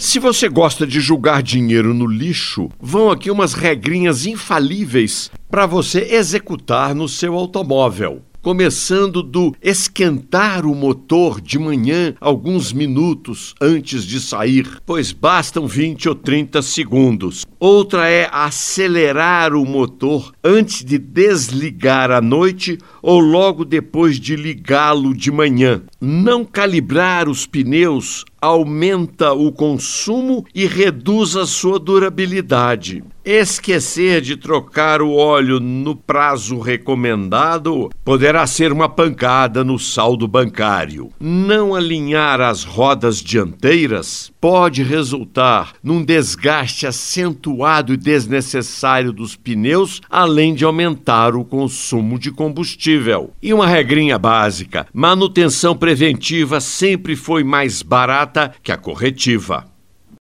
Se você gosta de julgar dinheiro no lixo, vão aqui umas regrinhas infalíveis para você executar no seu automóvel começando do esquentar o motor de manhã alguns minutos antes de sair, pois bastam 20 ou 30 segundos. Outra é acelerar o motor antes de desligar à noite ou logo depois de ligá-lo de manhã. Não calibrar os pneus aumenta o consumo e reduz a sua durabilidade. Esquecer de trocar o óleo no prazo recomendado poderá ser uma pancada no saldo bancário. Não alinhar as rodas dianteiras pode resultar num desgaste acentuado e desnecessário dos pneus, além de aumentar o consumo de combustível. E uma regrinha básica: manutenção preventiva sempre foi mais barata que a corretiva.